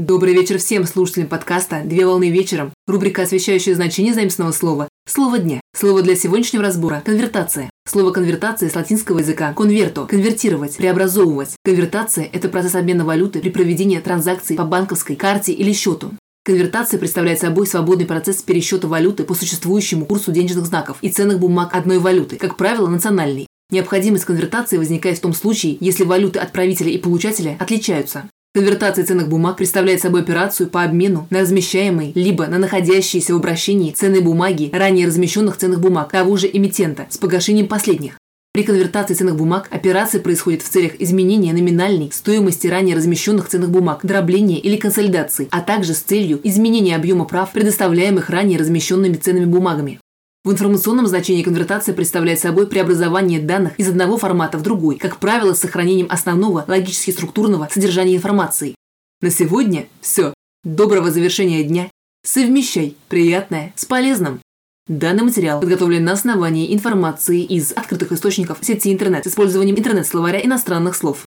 Добрый вечер всем слушателям подкаста «Две волны вечером». Рубрика, освещающая значение заимственного слова. Слово дня. Слово для сегодняшнего разбора – конвертация. Слово конвертация с латинского языка «конверто» – конвертировать, преобразовывать. Конвертация – это процесс обмена валюты при проведении транзакций по банковской карте или счету. Конвертация представляет собой свободный процесс пересчета валюты по существующему курсу денежных знаков и ценных бумаг одной валюты, как правило, национальной. Необходимость конвертации возникает в том случае, если валюты отправителя и получателя отличаются. Конвертация ценных бумаг представляет собой операцию по обмену на размещаемые либо на находящиеся в обращении ценные бумаги ранее размещенных ценных бумаг того же эмитента с погашением последних. При конвертации ценных бумаг операция происходит в целях изменения номинальной стоимости ранее размещенных ценных бумаг, дробления или консолидации, а также с целью изменения объема прав, предоставляемых ранее размещенными ценными бумагами. В информационном значении конвертация представляет собой преобразование данных из одного формата в другой, как правило, с сохранением основного логически структурного содержания информации. На сегодня все. Доброго завершения дня. Совмещай приятное с полезным. Данный материал подготовлен на основании информации из открытых источников сети интернет с использованием интернет-словаря иностранных слов.